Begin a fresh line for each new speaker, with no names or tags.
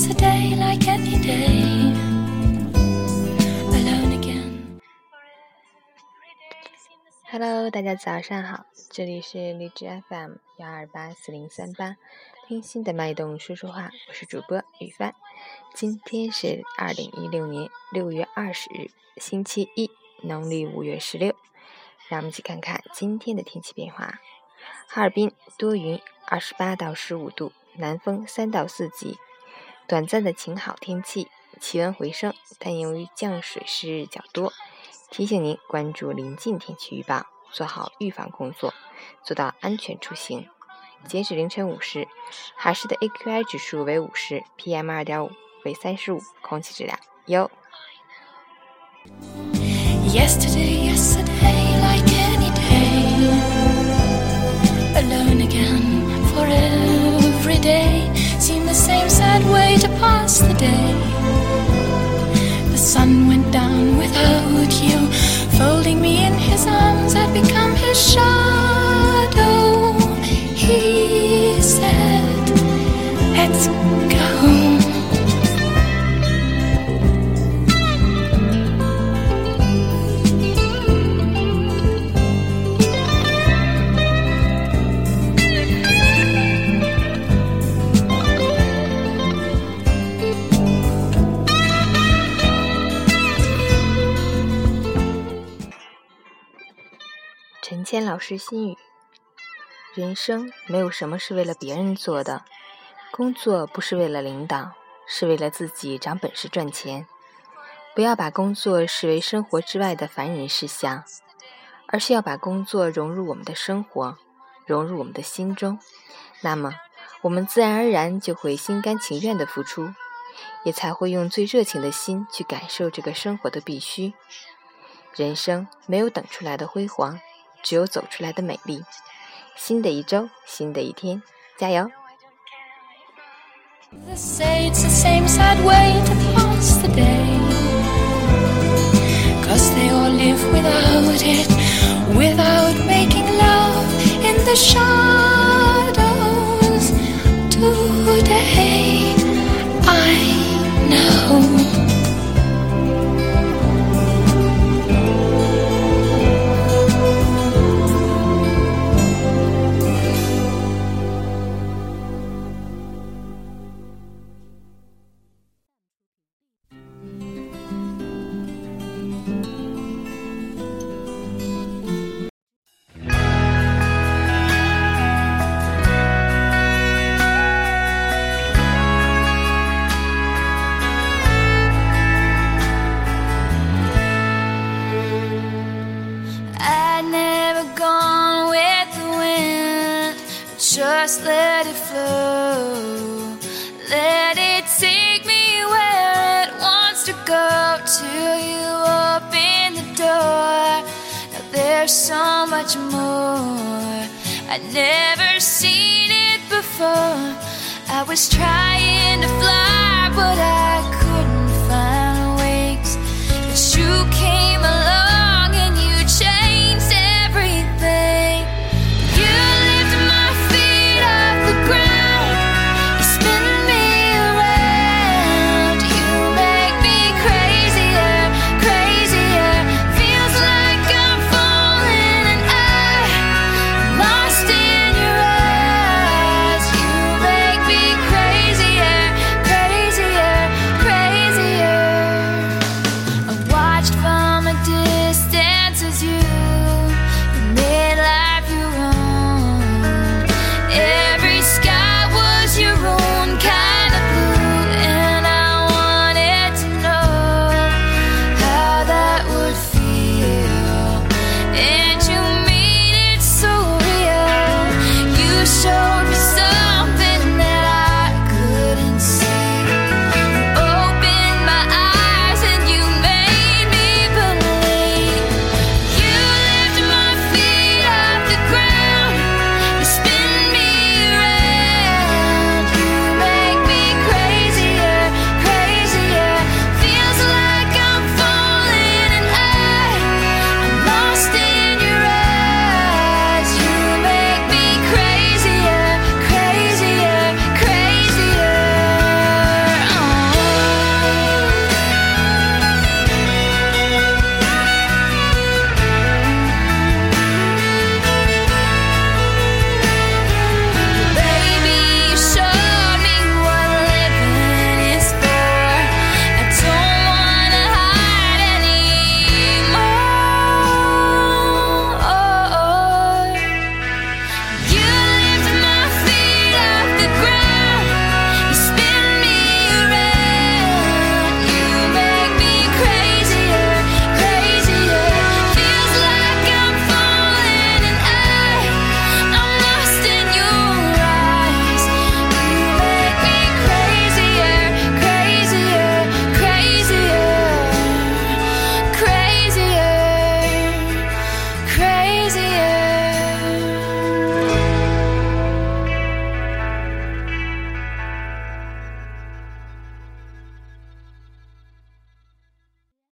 yesterday like any day. Alone again.
Hello，大家早上好，这里是荔枝 FM 幺二八四零三八，听心的脉动说说话，我是主播雨帆。今天是二零一六年六月二十日，星期一，农历五月十六。让我们一起看看今天的天气变化。哈尔滨多云，二十八到十五度，南风三到四级，短暂的晴好天气，气温回升，但由于降水湿日较多，提醒您关注临近天气预报，做好预防工作，做到安全出行。截止凌晨五时，海市的 AQI 指数为五十，PM 二点五为三十五，空气质量优。
Yesterday, yesterday, like any day. Alone again for the day.
陈谦老师心语》：人生没有什么是为了别人做的，工作不是为了领导，是为了自己长本事赚钱。不要把工作视为生活之外的烦人事项，而是要把工作融入我们的生活，融入我们的心中。那么，我们自然而然就会心甘情愿的付出，也才会用最热情的心去感受这个生活的必须。人生没有等出来的辉煌，只有走出来的美丽。新的一周，新的一天，加油！
Just let it flow. Let it take me where it wants to go till you open the door. Now there's so much more. I'd never seen it before. I was trying to fly, but I easier.